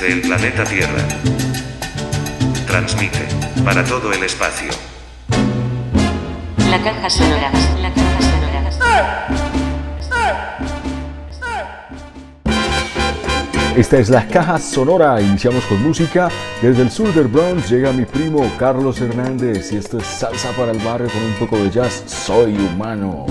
desde el planeta Tierra. Transmite para todo el espacio. La caja sonora. La caja sonora. Esta es la caja sonora. Iniciamos con música. Desde el sur del Bronx llega mi primo Carlos Hernández y esto es salsa para el barrio con un poco de jazz. Soy humano.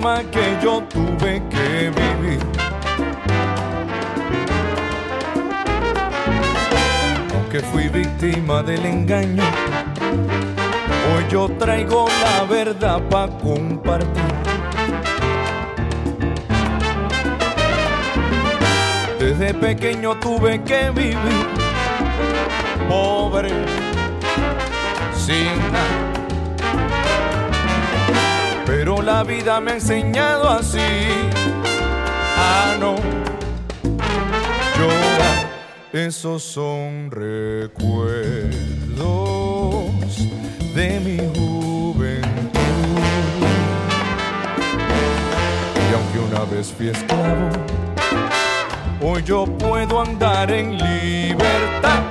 Que yo tuve que vivir. Aunque fui víctima del engaño, hoy yo traigo la verdad para compartir. Desde pequeño tuve que vivir pobre, sin nada. Pero la vida me ha enseñado así a no llorar. Esos son recuerdos de mi juventud. Y aunque una vez fui esclavo, hoy yo puedo andar en libertad.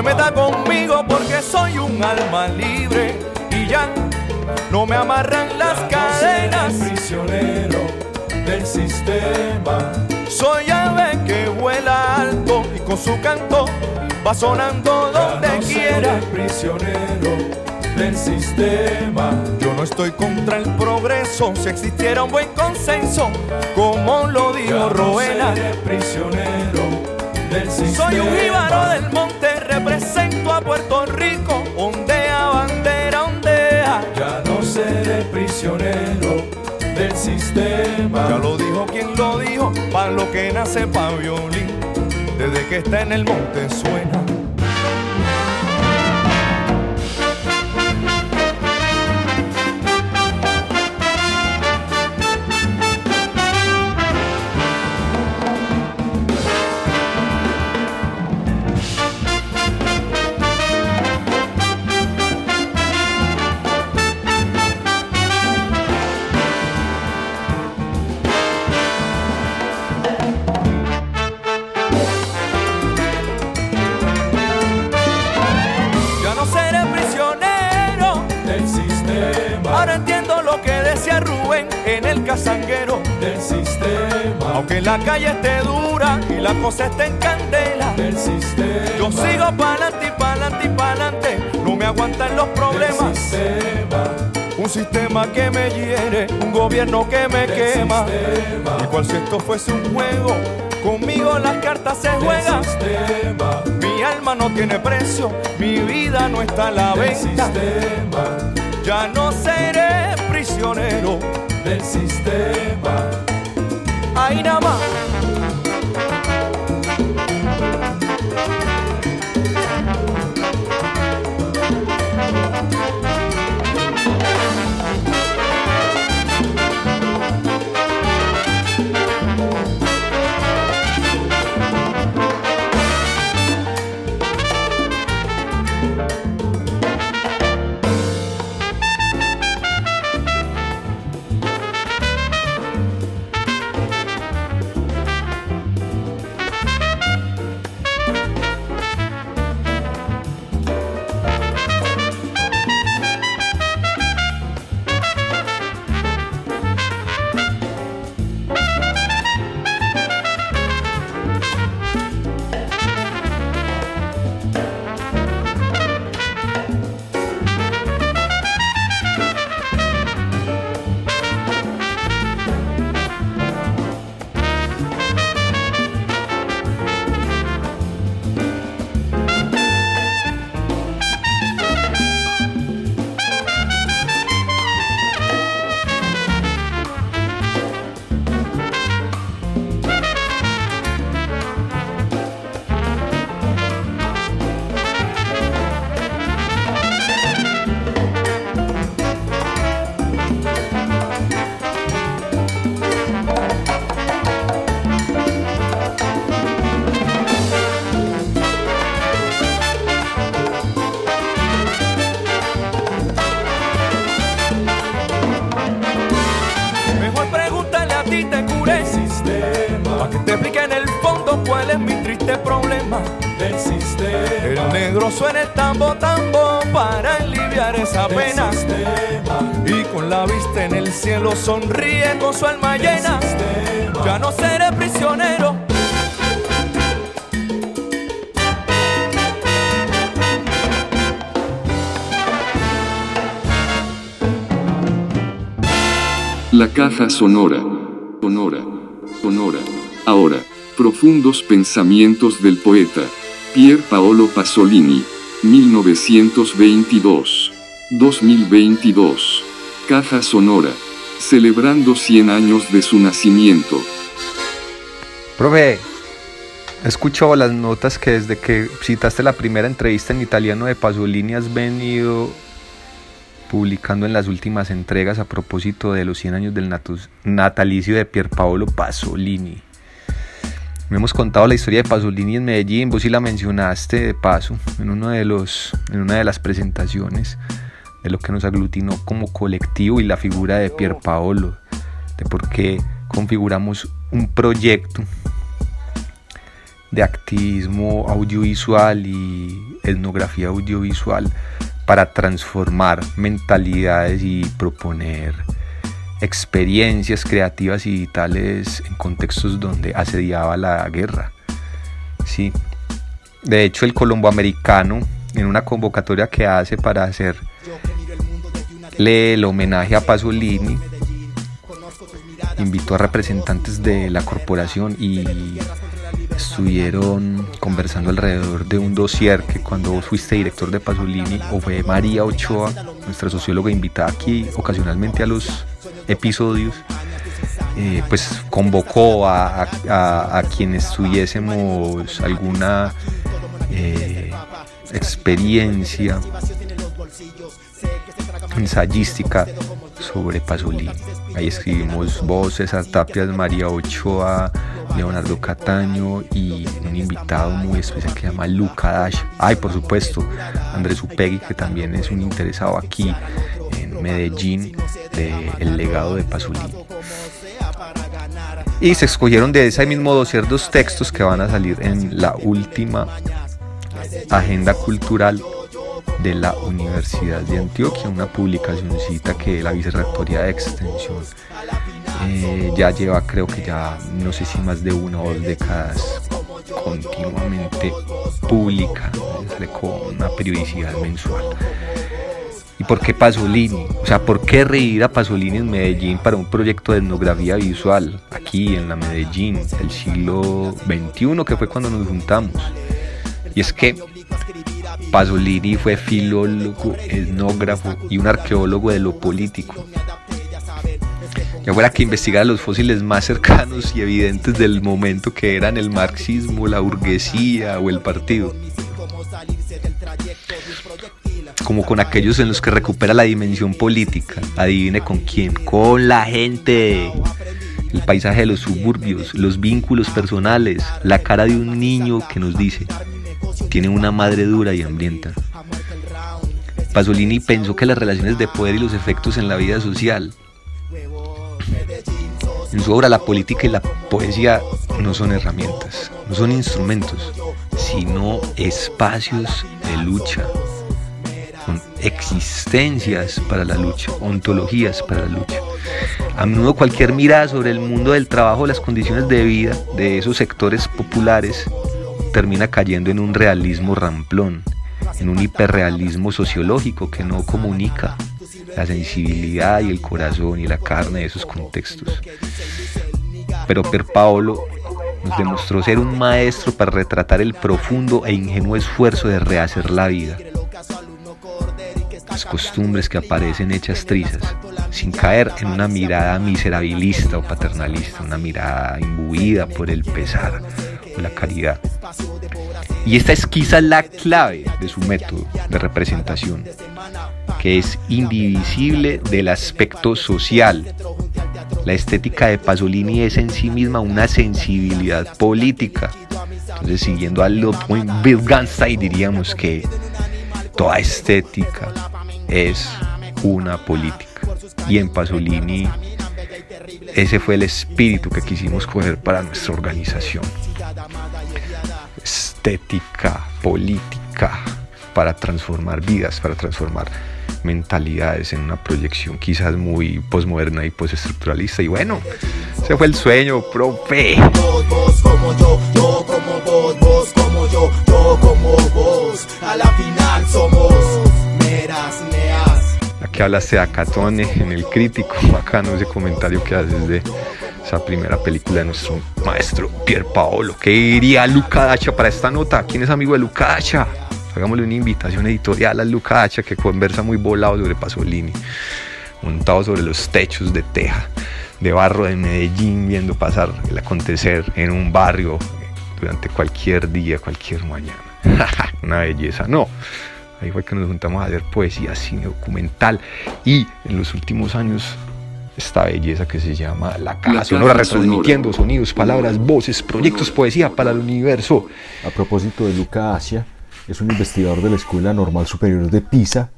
No metas conmigo porque soy un alma libre y ya no me amarran las cadenas. prisionero del sistema. Soy ave que vuela alto y con su canto va sonando donde quiera. prisionero del sistema. Yo no estoy contra el progreso, si existiera un buen consenso, como lo dijo Roena. prisionero del sistema. Soy un jíbaro del Puerto Rico, ondea bandera, ondea. Ya no seré prisionero del sistema. Ya lo dijo quien lo dijo, para lo que nace pa' violín, desde que está en el monte suena. La calle esté dura y la cosa esté en candela del sistema. Yo sigo pa'lante y pa'lante y pa'lante. No me aguantan los problemas. Un sistema que me hiere, un gobierno que me quema. Y cual si esto fuese un juego, conmigo las cartas se juegan. Mi alma no tiene precio, mi vida no está a la venta. Ya no seré prisionero del sistema. Ainama. Este problema del sistema. El negro suena el tambo tambo para aliviar esa pena. Y con la vista en el cielo sonríe con su alma llena. Ya no seré prisionero. La caja. Sonora. Sonora. Profundos pensamientos del poeta. Pier Paolo Pasolini. 1922. 2022. Caja sonora. Celebrando 100 años de su nacimiento. Profe, escucho las notas que desde que citaste la primera entrevista en italiano de Pasolini has venido publicando en las últimas entregas a propósito de los 100 años del natalicio de Pier Paolo Pasolini. Me hemos contado la historia de Pasolini en Medellín, vos sí la mencionaste de paso en, uno de los, en una de las presentaciones de lo que nos aglutinó como colectivo y la figura de Pier Paolo, de por qué configuramos un proyecto de activismo audiovisual y etnografía audiovisual para transformar mentalidades y proponer experiencias creativas y vitales en contextos donde asediaba la guerra. Sí. De hecho, el colomboamericano, en una convocatoria que hace para hacer el homenaje a Pasolini, invitó a representantes de la corporación y estuvieron conversando alrededor de un dossier que cuando vos fuiste director de Pasolini o fue María Ochoa, nuestra socióloga invitada aquí ocasionalmente a los episodios, eh, pues convocó a, quienes tuviésemos alguna eh, experiencia ensayística sobre Pasolini. Ahí escribimos voces, César Tapias, María Ochoa, Leonardo Cataño y un invitado muy especial que se llama Luca Dash. Ay, por supuesto, Andrés Upegui, que también es un interesado aquí en Medellín del legado de Pasolini. Y se escogieron de ese mismo dossier dos textos que van a salir en la última agenda cultural de la Universidad de Antioquia, una publicacióncita que la Vicerrectoría de Extensión eh, ya lleva, creo que ya no sé si más de una o dos décadas continuamente pública, con una periodicidad mensual. ¿Y por qué Pasolini? O sea, ¿por qué reír a Pasolini en Medellín para un proyecto de etnografía visual aquí en la Medellín del siglo XXI, que fue cuando nos juntamos? Y es que Pasolini fue filólogo, etnógrafo y un arqueólogo de lo político. Ya fuera que investigara los fósiles más cercanos y evidentes del momento que eran el marxismo, la burguesía o el partido. Como con aquellos en los que recupera la dimensión política. Adivine con quién. Con la gente. El paisaje de los suburbios, los vínculos personales, la cara de un niño que nos dice, tiene una madre dura y hambrienta. Pasolini pensó que las relaciones de poder y los efectos en la vida social. En su obra la política y la poesía no son herramientas, no son instrumentos, sino espacios de lucha, son existencias para la lucha, ontologías para la lucha. A menudo cualquier mirada sobre el mundo del trabajo, las condiciones de vida de esos sectores populares termina cayendo en un realismo ramplón, en un hiperrealismo sociológico que no comunica la sensibilidad y el corazón y la carne de esos contextos. Pero Per Paolo nos demostró ser un maestro para retratar el profundo e ingenuo esfuerzo de rehacer la vida. Las costumbres que aparecen hechas trizas, sin caer en una mirada miserabilista o paternalista, una mirada imbuida por el pesar la caridad. Y esta es quizá la clave de su método de representación, que es indivisible del aspecto social. La estética de Pasolini es en sí misma una sensibilidad política. Entonces, siguiendo a Ludwig Wittgenstein, diríamos que toda estética es una política. Y en Pasolini ese fue el espíritu que quisimos coger para nuestra organización estética, política, para transformar vidas, para transformar mentalidades en una proyección quizás muy posmoderna y postestructuralista. Y bueno, ese fue el sueño, profe. Vos como yo, yo como vos, vos como yo, yo como vos. A la final somos meras neas. La que hablaste de Acatone en el crítico, bacano ese comentario que haces de esa primera película de nuestro maestro Pier Paolo. ¿Qué diría Luca Dacha para esta nota? ¿Quién es amigo de Luca Dacha? Hagámosle una invitación editorial a Luca Dacha que conversa muy volado sobre Pasolini, montado sobre los techos de teja, de barro de Medellín, viendo pasar el acontecer en un barrio durante cualquier día, cualquier mañana. una belleza, no. Ahí fue que nos juntamos a hacer poesía, cine documental y en los últimos años esta belleza que se llama La Caja La Sonora, Caja retransmitiendo Sonora. sonidos, palabras, voces, proyectos, poesía para el universo. A propósito de Luca Asia, es un investigador de la Escuela Normal Superior de Pisa,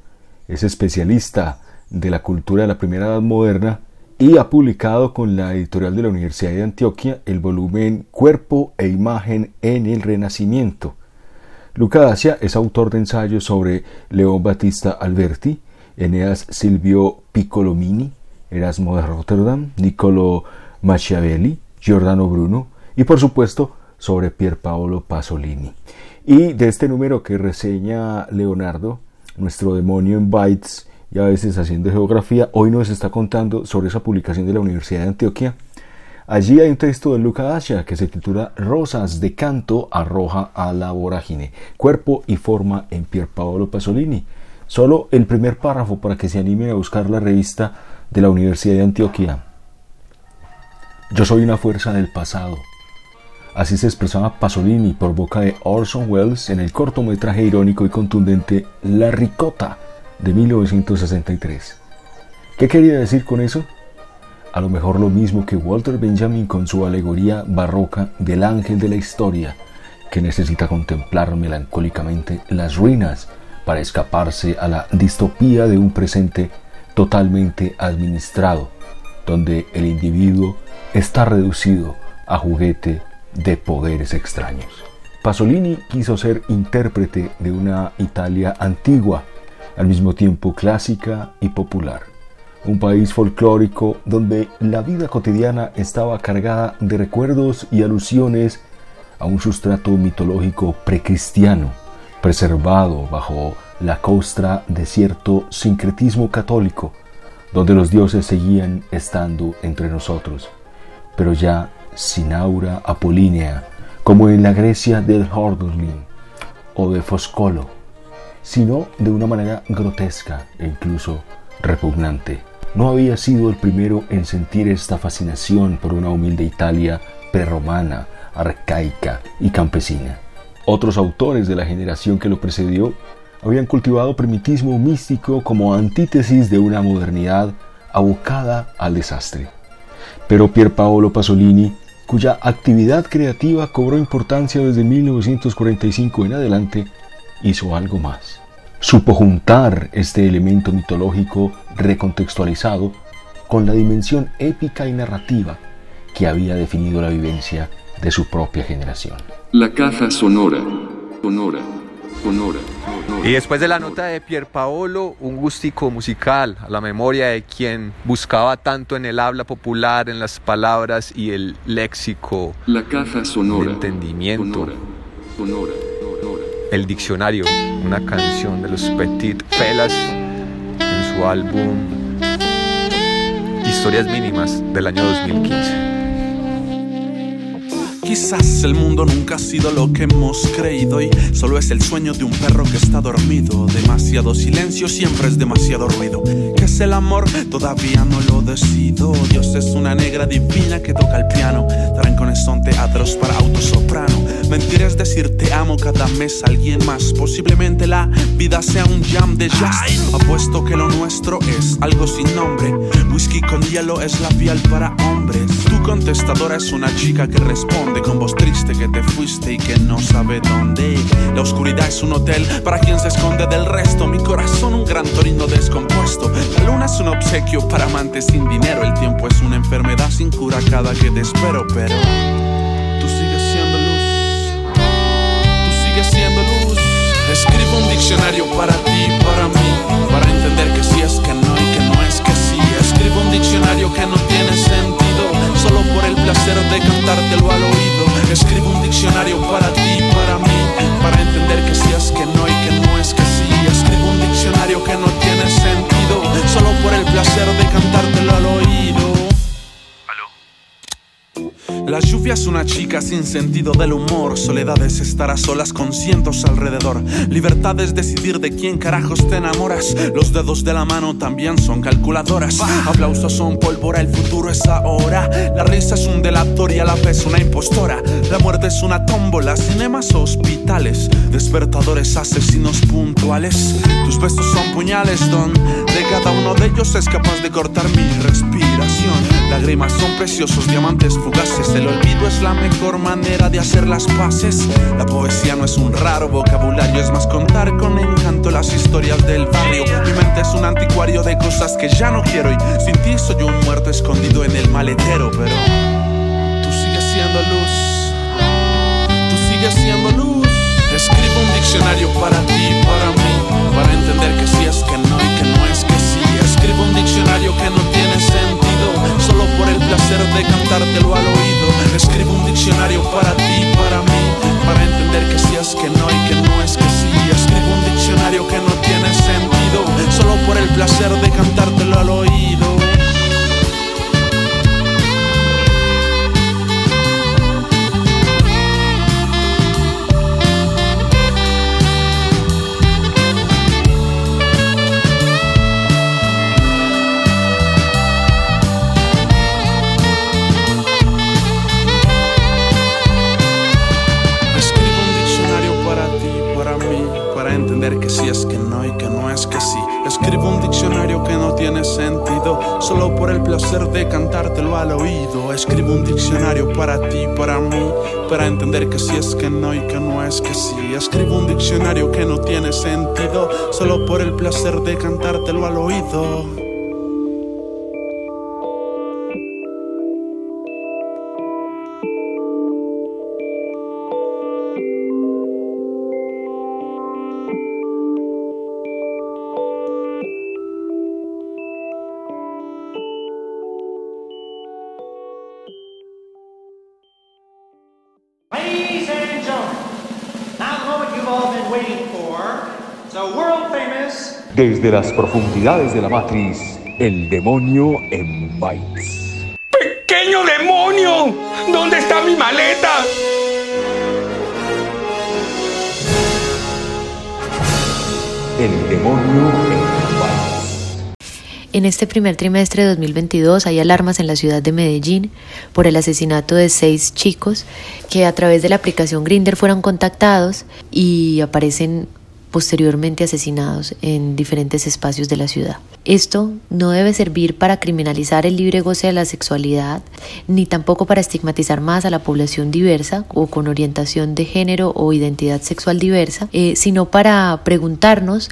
es especialista de la cultura de la primera edad moderna y ha publicado con la editorial de la Universidad de Antioquia el volumen Cuerpo e Imagen en el Renacimiento. Luca Dacia es autor de ensayos sobre León Battista Alberti, Eneas Silvio Piccolomini, Erasmo de Rotterdam, Niccolo Machiavelli, Giordano Bruno y por supuesto sobre Pierpaolo Pasolini. Y de este número que reseña Leonardo, nuestro demonio en bytes y a veces haciendo geografía, hoy nos está contando sobre esa publicación de la Universidad de Antioquia. Allí hay un texto de Luca Dacia que se titula Rosas de canto arroja a la vorágine, cuerpo y forma en Pierpaolo Pasolini. Solo el primer párrafo para que se animen a buscar la revista de la Universidad de Antioquia. Yo soy una fuerza del pasado. Así se expresaba Pasolini por boca de Orson Welles en el cortometraje irónico y contundente La Ricota de 1963. ¿Qué quería decir con eso? A lo mejor lo mismo que Walter Benjamin con su alegoría barroca del ángel de la historia, que necesita contemplar melancólicamente las ruinas para escaparse a la distopía de un presente totalmente administrado, donde el individuo está reducido a juguete de poderes extraños. Pasolini quiso ser intérprete de una Italia antigua, al mismo tiempo clásica y popular. Un país folclórico donde la vida cotidiana estaba cargada de recuerdos y alusiones a un sustrato mitológico precristiano, preservado bajo la costra de cierto sincretismo católico, donde los dioses seguían estando entre nosotros, pero ya sin aura apolínea, como en la Grecia del Hordolin o de Foscolo, sino de una manera grotesca e incluso repugnante. No había sido el primero en sentir esta fascinación por una humilde Italia prerromana, arcaica y campesina. Otros autores de la generación que lo precedió habían cultivado primitismo místico como antítesis de una modernidad abocada al desastre. Pero Pierpaolo Pasolini, cuya actividad creativa cobró importancia desde 1945 en adelante, hizo algo más. Supo juntar este elemento mitológico recontextualizado con la dimensión épica y narrativa que había definido la vivencia de su propia generación. La caja sonora. Sonora. Sonora. Y después de la nota de Pierpaolo, un gustico musical a la memoria de quien buscaba tanto en el habla popular, en las palabras y el léxico, La caja sonora. El entendimiento. Sonora. Sonora. Sonora. el diccionario, una canción de los Petit Felas en su álbum Historias Mínimas del año 2015. Quizás el mundo nunca ha sido lo que hemos creído y solo es el sueño de un perro que está dormido. Demasiado silencio siempre es demasiado ruido. ¿Qué es el amor? Todavía no lo decido. Dios es una negra divina que toca el piano. Trancones son teatros para autosoprano. Mentir es decir te amo cada mes a alguien más. Posiblemente la vida sea un jam de jazz. Apuesto que lo nuestro es algo sin nombre. Whisky con hielo es labial para hombres contestadora es una chica que responde con voz triste que te fuiste y que no sabe dónde. La oscuridad es un hotel para quien se esconde del resto. Mi corazón un gran torino descompuesto. La luna es un obsequio para amantes sin dinero. El tiempo es una enfermedad sin cura cada que te espero, pero tú sigues siendo luz. Tú sigues siendo luz. Escribo un diccionario para ti, para mí, para entender que sí es que no y que no es que sí. Escribo un diccionario que no tiene sentido solo por el placer de cantártelo al oído. Escribo un diccionario para ti, para mí, para entender que sí es que no y que no es que sí. Escribo un diccionario que no tiene sentido, solo por el placer de cantártelo al oído una chica sin sentido del humor. Soledad es estar a solas con cientos alrededor. Libertad es decidir de quién carajos te enamoras. Los dedos de la mano también son calculadoras. Aplausos son pólvora, el futuro es ahora. La risa es un delator y a la vez una impostora. La muerte es una tómbola, cinemas hospitales. Despertadores asesinos puntuales. Tus besos son puñales, don. De cada uno de ellos es capaz de cortar mi respiración. Lágrimas son preciosos diamantes fugaces. El olvido es la mejor manera de hacer las paces. La poesía no es un raro vocabulario, es más contar con encanto las historias del barrio. Mi mente es un anticuario de cosas que ya no quiero y sin ti soy un muerto escondido en el maletero, pero tú sigues siendo luz. Tú sigues siendo luz. Escribo un diccionario para ti, para mí, para entender que sí es que no y que no es que sí. Escribo un diccionario que no tiene sentido solo por el placer de cantártelo al oído. Escribo un diccionario para ti, para mí, para entender que sí es que no y que no es que sí. Escribo un diccionario que no tiene sentido, solo por el placer de cantártelo al oído. Escribo un diccionario que no tiene sentido, solo por el placer de cantártelo al oído. Escribo un diccionario para ti, para mí, para entender que sí es que no y que no es que sí. Escribo un diccionario que no tiene sentido, solo por el placer de cantártelo al oído. Desde las profundidades de la matriz, el demonio en bytes. ¡Pequeño demonio! ¿Dónde está mi maleta? El demonio en bytes. En este primer trimestre de 2022 hay alarmas en la ciudad de Medellín por el asesinato de seis chicos que a través de la aplicación Grinder fueron contactados y aparecen posteriormente asesinados en diferentes espacios de la ciudad. Esto no debe servir para criminalizar el libre goce de la sexualidad, ni tampoco para estigmatizar más a la población diversa o con orientación de género o identidad sexual diversa, eh, sino para preguntarnos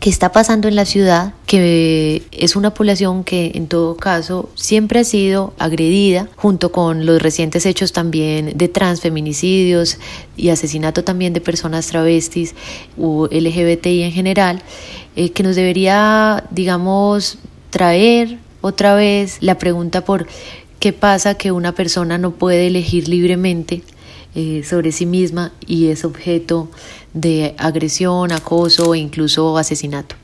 qué está pasando en la ciudad, que es una población que en todo caso siempre ha sido agredida, junto con los recientes hechos también de transfeminicidios y asesinato también de personas travestis o LGBTI en general. Eh, que nos debería, digamos, traer otra vez la pregunta por qué pasa que una persona no puede elegir libremente eh, sobre sí misma y es objeto de agresión, acoso e incluso asesinato.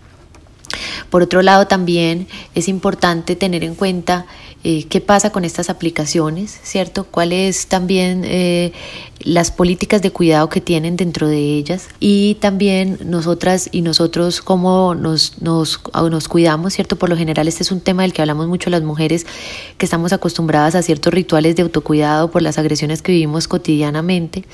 Por otro lado, también es importante tener en cuenta eh, qué pasa con estas aplicaciones, ¿cierto? ¿Cuáles también eh, las políticas de cuidado que tienen dentro de ellas? Y también nosotras y nosotros cómo nos, nos, nos cuidamos, ¿cierto? Por lo general este es un tema del que hablamos mucho las mujeres que estamos acostumbradas a ciertos rituales de autocuidado por las agresiones que vivimos cotidianamente,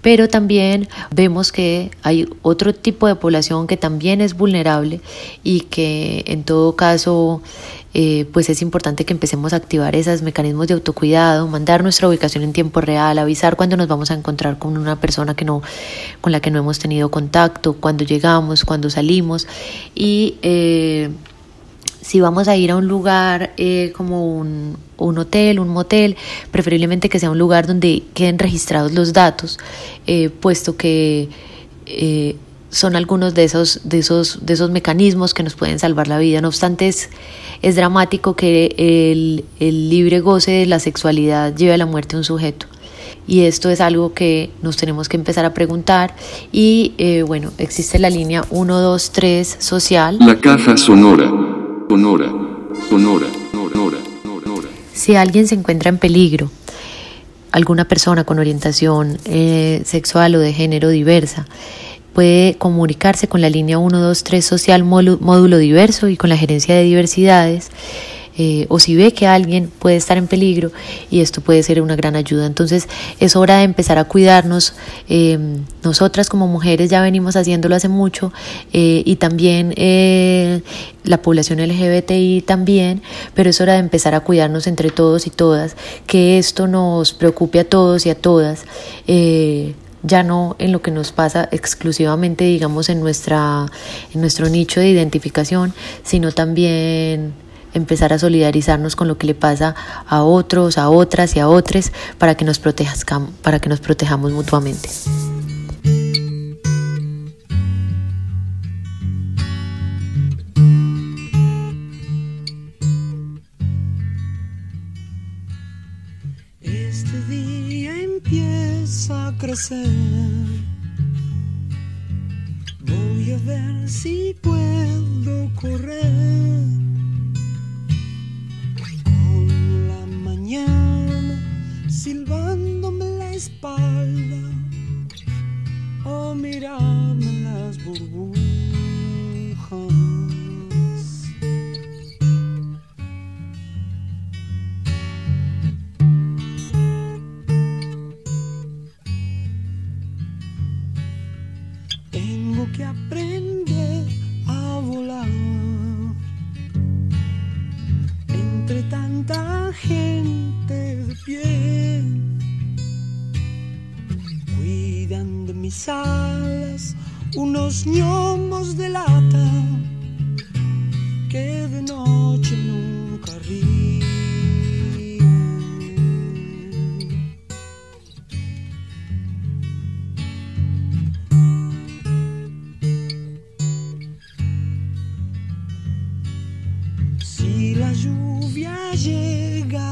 pero también vemos que hay otro tipo de población que también es vulnerable y que en todo caso eh, pues es importante que empecemos a activar esos mecanismos de autocuidado, mandar nuestra ubicación en tiempo real, avisar cuando nos vamos a encontrar con una persona que no, con la que no hemos tenido contacto, cuando llegamos, cuando salimos. Y eh, si vamos a ir a un lugar eh, como un, un, hotel, un motel, preferiblemente que sea un lugar donde queden registrados los datos, puesto que son algunos de esos, de, esos, de esos mecanismos que nos pueden salvar la vida. No obstante, es, es dramático que el, el, libre goce de la sexualidad lleve a la muerte a un sujeto. Y esto es algo que nos tenemos que empezar a preguntar. Y eh, bueno, existe la línea 123 social. La caja sonora. Sonora. Sonora. Sonora. Si alguien se encuentra en peligro, alguna persona con orientación eh, sexual o de género diversa puede comunicarse con la línea 123 social módulo diverso y con la gerencia de diversidades eh, o si ve que alguien puede estar en peligro y esto puede ser una gran ayuda. Entonces es hora de empezar a cuidarnos. Eh, nosotras como mujeres ya venimos haciéndolo hace mucho eh, y también la población LGBTI también, pero es hora de empezar a cuidarnos entre todos y todas, que esto nos preocupe a todos y a todas ya no en lo que nos pasa exclusivamente, digamos, en, nuestra, en nuestro nicho de identificación, sino también empezar a solidarizarnos con lo que le pasa a otros, a otras y a otros para que nos, para que nos protejamos mutuamente. Voy a ver si puedo correr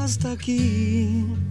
llega hasta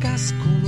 casco.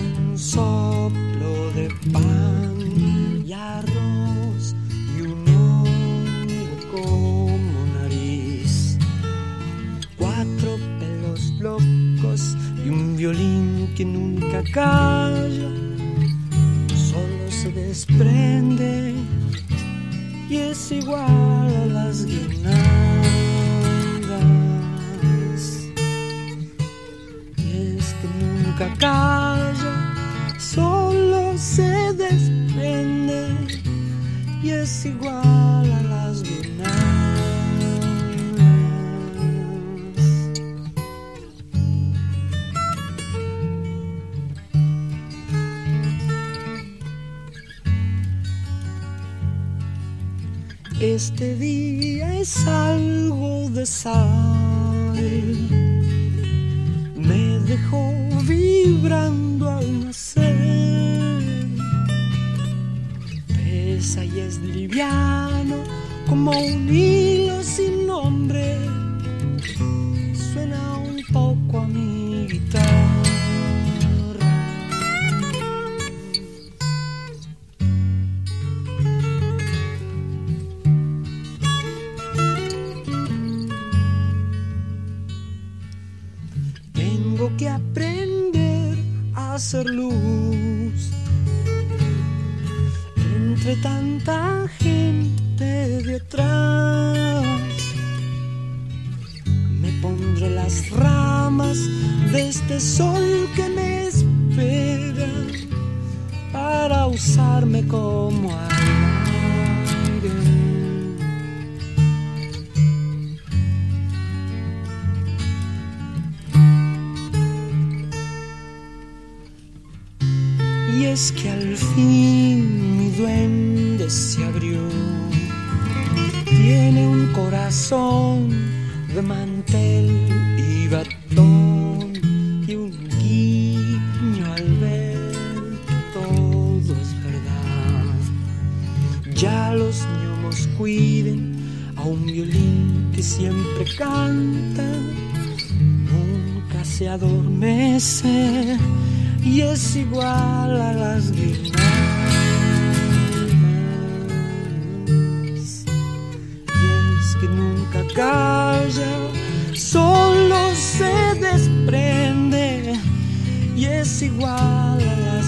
Es igual a las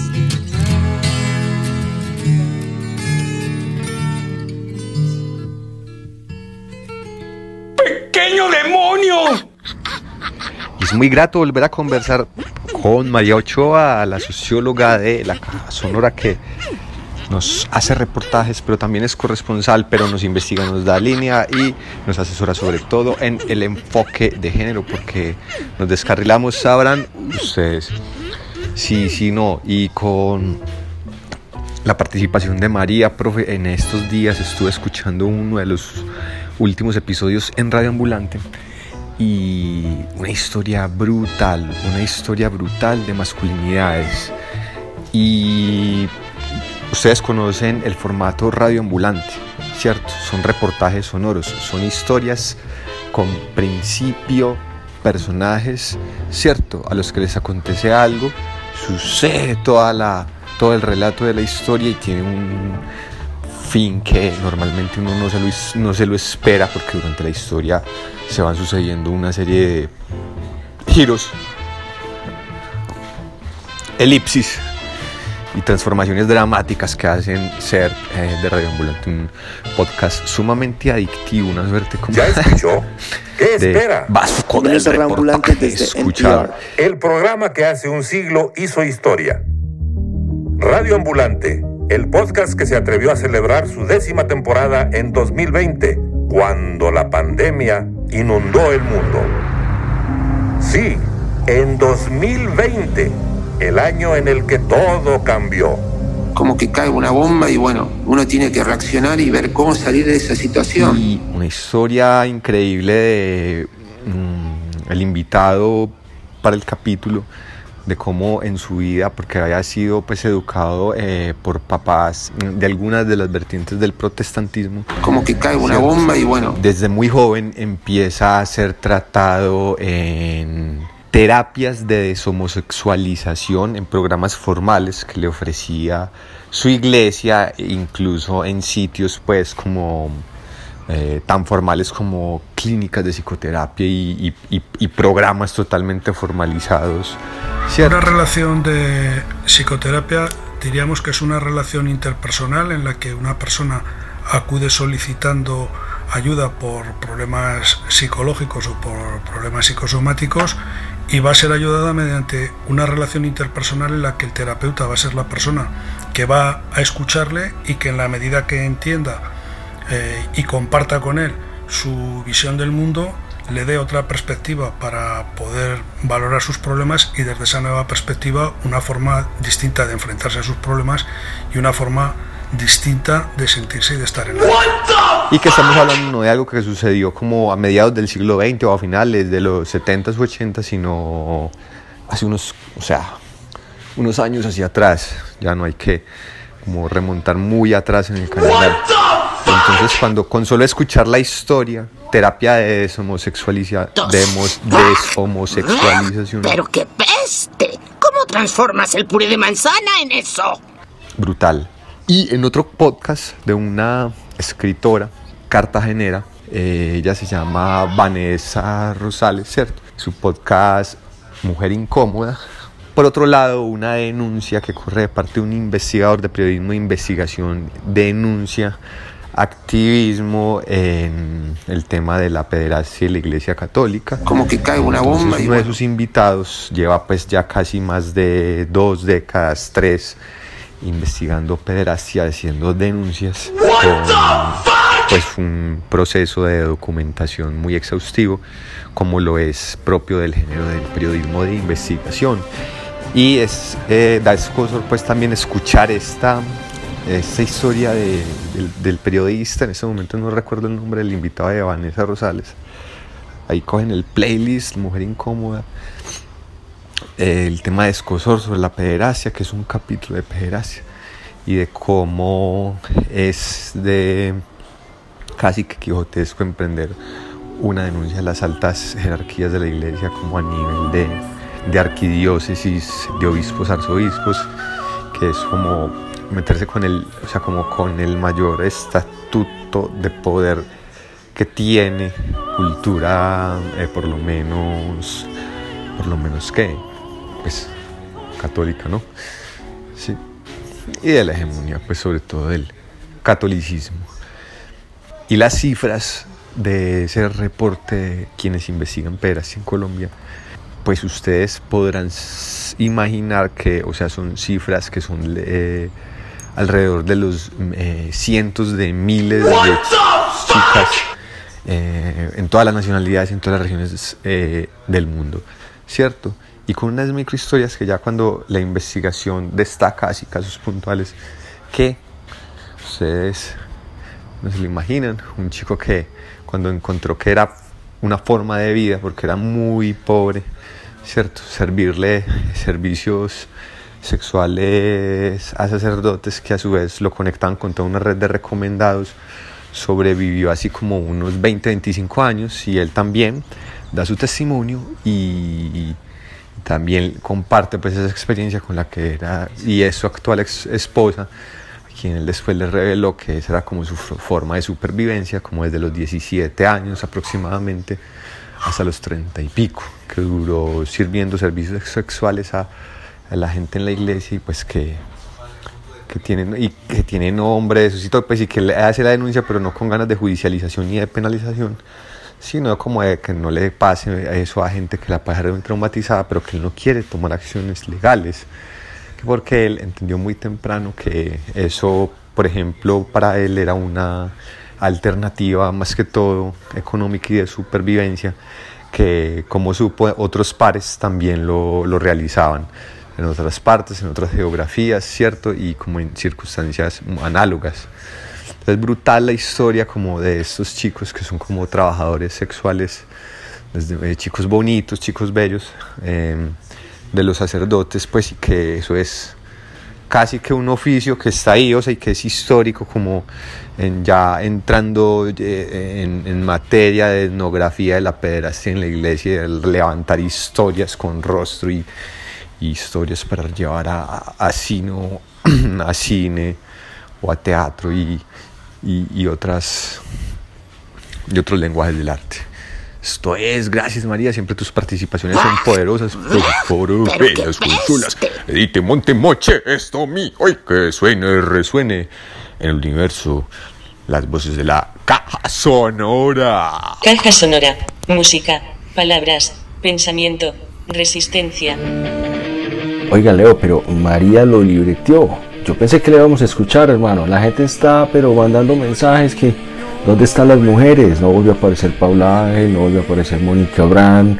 ¡Pequeño demonio! Es muy grato volver a conversar con María Ochoa, la socióloga de la Caja Sonora que nos hace reportajes, pero también es corresponsal, pero nos investiga, nos da línea y nos asesora sobre todo en el enfoque de género, porque nos descarrilamos, sabrán ustedes. Sí, sí, no. Y con la participación de María, profe, en estos días estuve escuchando uno de los últimos episodios en Radio Ambulante y una historia brutal, una historia brutal de masculinidades. Y ustedes conocen el formato radioambulante, ¿cierto? Son reportajes sonoros, son historias con principio, personajes, ¿cierto? A los que les acontece algo, sucede toda la, todo el relato de la historia y tiene un fin que normalmente uno no se lo, no se lo espera porque durante la historia se van sucediendo una serie de giros, elipsis y transformaciones dramáticas que hacen ser eh, de Radio Ambulante un podcast sumamente adictivo, una suerte como ¿Ya escuchó? ¿Qué de espera? Vasco del reportaje desde escuchado. El programa que hace un siglo hizo historia. Radio Ambulante, el podcast que se atrevió a celebrar su décima temporada en 2020, cuando la pandemia inundó el mundo. Sí, en 2020, el año en el que todo cambió. como que cae una bomba y bueno, uno tiene que reaccionar y ver cómo salir de esa situación. Y una historia increíble de mm, el invitado para el capítulo de cómo en su vida, porque había sido pues educado eh, por papás de algunas de las vertientes del protestantismo. Como que cae una bomba y bueno, Desde muy joven empieza a ser tratado en terapias de deshomosexualización en programas formales que le ofrecía su iglesia, incluso en sitios pues como eh, tan formales como clínicas de psicoterapia y, programas totalmente formalizados. ¿cierto? Una relación de psicoterapia diríamos que es una relación interpersonal en la que una persona acude solicitando ayuda por problemas psicológicos o por problemas psicosomáticos y va a ser ayudada mediante una relación interpersonal en la que el terapeuta va a ser la persona que va a escucharle y que en la medida que entienda eh, y comparta con él su visión del mundo, le dé otra perspectiva para poder valorar sus problemas y desde esa nueva perspectiva una forma distinta de enfrentarse a sus problemas y una forma distinta de sentirse y de estar en la vida. Y que estamos hablando no de algo que sucedió como a mediados del siglo XX o a finales de los 70s u 80s, sino hace unos, o sea, unos años hacia atrás. Ya no hay que como remontar muy atrás en el calendario. Entonces, cuando con solo escuchar la historia, terapia de deshomosexualiza- demos- deshomosexualización Pero qué peste. ¿Cómo transformas el puré de manzana en eso? brutal. Y en otro podcast de una escritora cartagenera, eh, ella se llama Vanessa Rosales, ¿cierto? Su podcast Mujer Incómoda, por otro lado, una denuncia que corre de parte de un investigador de periodismo de investigación denuncia activismo en el tema de la pederastia y la iglesia católica. Como que cae una bomba y uno de sus invitados lleva pues ya casi más de dos décadas, tres, investigando pederastia, haciendo denuncias con pues un proceso de documentación muy exhaustivo como lo es propio del género del periodismo de investigación. Y es eh, da escosor pues también escuchar esta esta historia de- del, del periodista. En ese momento no recuerdo el nombre del invitado de Vanessa Rosales. Ahí cogen el playlist Mujer Incómoda el tema de escosor sobre la pederastia que es un capítulo de pederastia y de cómo es de casi que quijotesco emprender una denuncia a las altas jerarquías de la iglesia como a nivel de, de arquidiócesis, de obispos, arzobispos, que es como meterse con el, o sea, como con el mayor estatuto de poder que tiene cultura, eh, por lo menos, por lo menos que, pues, católica, ¿no? Sí. Y de la hegemonía, pues, sobre todo del catolicismo. Y las cifras de ese reporte de quienes investigan pederastia en Colombia, pues ustedes podrán imaginar que, o sea, son cifras que son eh, alrededor de los eh, cientos de miles de chicas eh, en todas las nacionalidades, en todas las regiones del mundo, ¿cierto? Y con unas microhistorias que ya cuando la investigación destaca así casos puntuales que ustedes no se lo imaginan, un chico que cuando encontró que era una forma de vida, porque era muy pobre, ¿cierto? Servirle servicios sexuales a sacerdotes que a su vez lo conectaban con toda una red de recomendados, sobrevivió así como unos 20, 25 años y él también da su testimonio y también comparte pues esa experiencia con la que era y es su actual esposa quien él después le reveló que esa era como su forma de supervivencia como desde los 17 años aproximadamente hasta los 30 y pico que duró sirviendo servicios sexuales a, a la gente en la iglesia y pues que que tiene, y que tiene nombre de todo, pues, y que hace la denuncia, pero no con ganas de judicialización ni de penalización, sino como de que no le pase eso a gente que la pasaron traumatizada, pero que él no quiere tomar acciones legales, que porque él entendió muy temprano que eso, por ejemplo, para él era una alternativa más que todo económica y de supervivencia, que como supo otros pares también lo, lo realizaban en otras partes, en otras geografías, ¿cierto? Y como en circunstancias análogas. Es brutal la historia como de estos chicos que son como trabajadores sexuales, eh, chicos bonitos, chicos bellos, eh, de los sacerdotes, pues y que eso es casi que un oficio que está ahí, o sea, y que es histórico, como ya entrando eh, en, materia de etnografía de la pederastia en la iglesia, de levantar historias con rostro y, historias para llevar a, a, a cine o a teatro y, y, y otras y otros lenguajes del arte. Esto es, gracias María, siempre tus participaciones son poderosas. Por bellas consolas, edite monte moche, esto mío, hoy que suene, resuene en el universo las voces de la caja sonora. Caja sonora. Música. Palabras. Pensamiento. Resistencia. Oiga, Leo, pero María lo libreteó. Yo pensé que le íbamos a escuchar, hermano. La gente está, pero mandando mensajes que. ¿Dónde están las mujeres? No volvió a aparecer Paula Ángel, no volvió a aparecer Mónica Brand.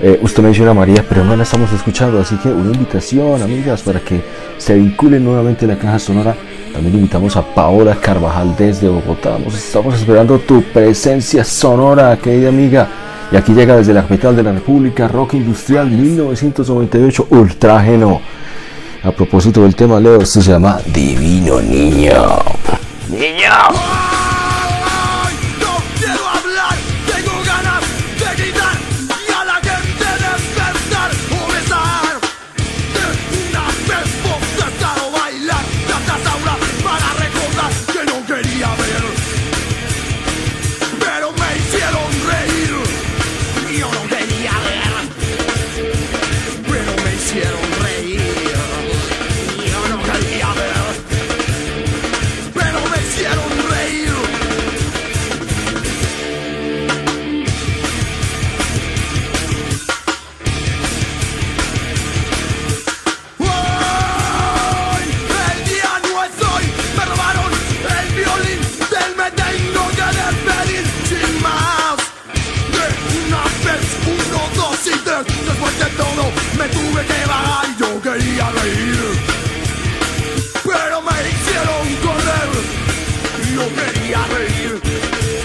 Eh, usted menciona María, pero no la estamos escuchando. Así que una invitación, amigas, para que se vinculen nuevamente a la caja sonora. También invitamos a Paola Carvajal desde Bogotá. Nos estamos esperando tu presencia sonora, querida amiga. Y aquí llega desde la capital de la República, Rock Industrial 1998, Ultrágeno. A propósito del tema, Leo, esto se llama Divino Niño. Niño. tuve que vagar y yo quería reír. Pero me hicieron correr y yo quería reír.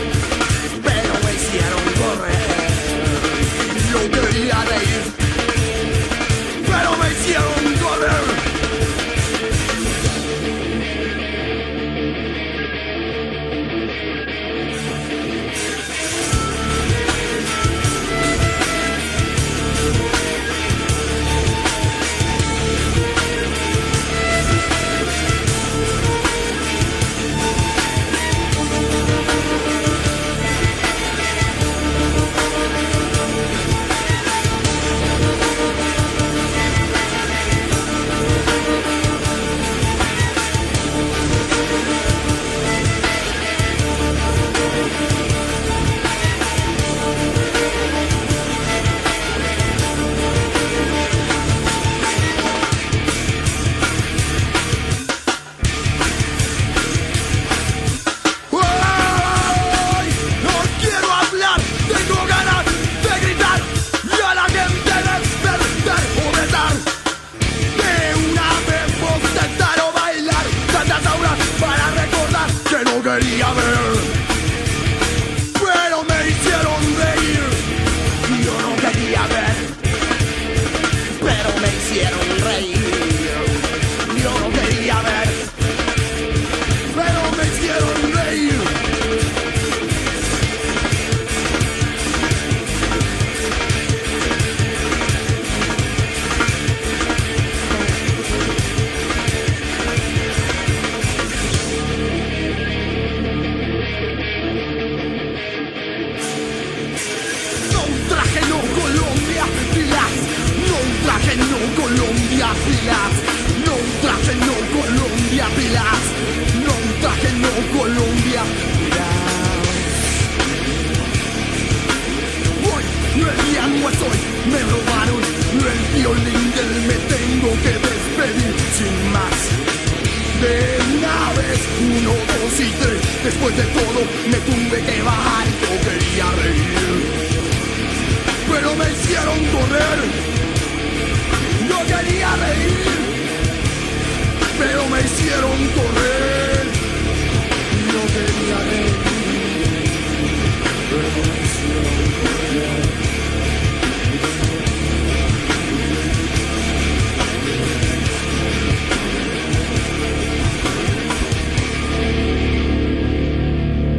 everybody, I'm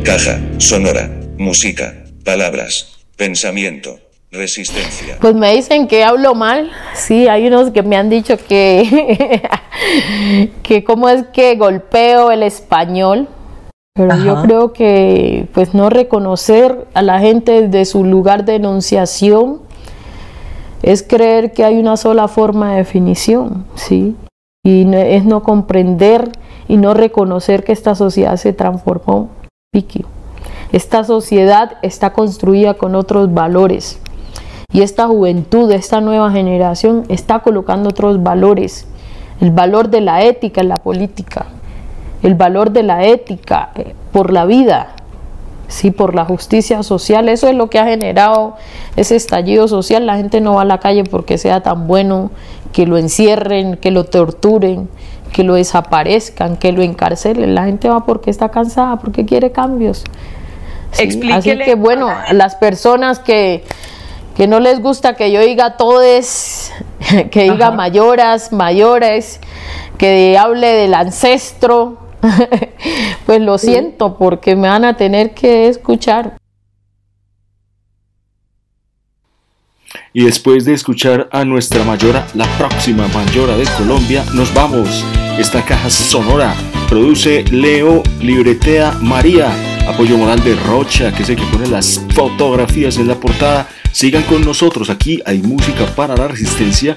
Caja, sonora, música, palabras, pensamiento, resistencia. Pues me dicen que hablo mal. Sí, hay unos que me han dicho que, que cómo es que golpeo el español. Pero yo creo que pues no reconocer a la gente de su lugar de enunciación es creer que hay una sola forma de definición, ¿sí? Y no- es no comprender y no reconocer que esta sociedad se transformó, Esta sociedad está construida con otros valores. Y esta juventud, esta nueva generación está colocando otros valores. El valor de la ética en la política, el valor de la ética eh, por la vida, sí, por la justicia social. Eso es lo que ha generado ese estallido social. La gente no va a la calle porque sea tan bueno que lo encierren, que lo torturen, que lo desaparezcan, que lo encarcelen. La gente va porque está cansada, porque quiere cambios. Sí, Así que bueno, a las personas que, que no les gusta que yo diga todes, que diga Ajá. mayoras, mayores, que hable del ancestro, pues lo siento porque me van a tener que escuchar. Y después de escuchar a nuestra mayora, la próxima mayora de Colombia, nos vamos. Esta caja sonora produce Leo Libretea María, apoyo moral de Rocha, que es el que pone las fotografías en la portada. Sigan con nosotros, aquí hay música para la resistencia.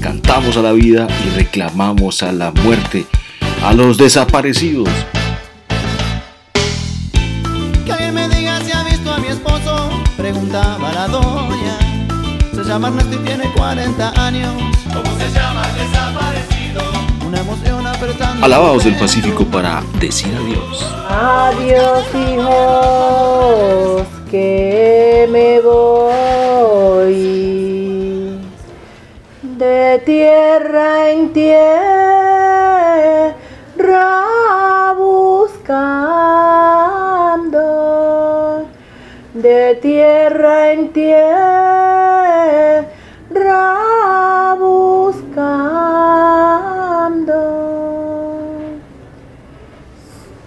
Cantamos a la vida y reclamamos a la muerte, a los desaparecidos. Que me diga si ha visto a mi esposo. Se llama Ernesto y tiene 40 años. ¿Cómo se llama el desaparecido? Una emoción apretando. Alabados del Pacífico para decir adiós. Adiós hijos, que me voy de tierra en tierra buscando, de tierra en tierra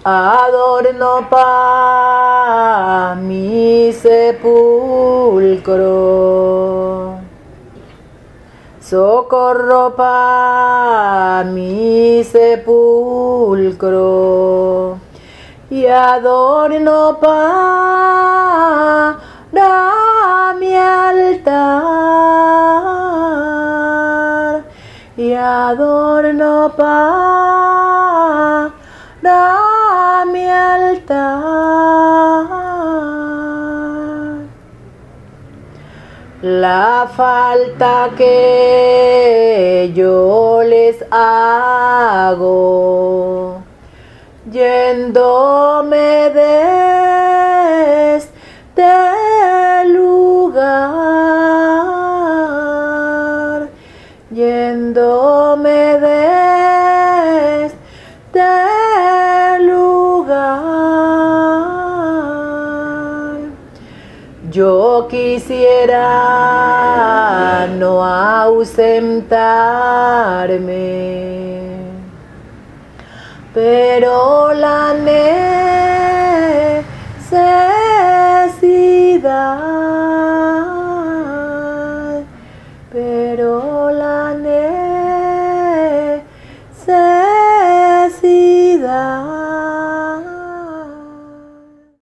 adorno pa mi sepulcro, socorro pa mi sepulcro. Y adorno pa mi altar. Y adorno pa La falta que yo les hago, yéndome Yo quisiera no ausentarme, pero la necesidad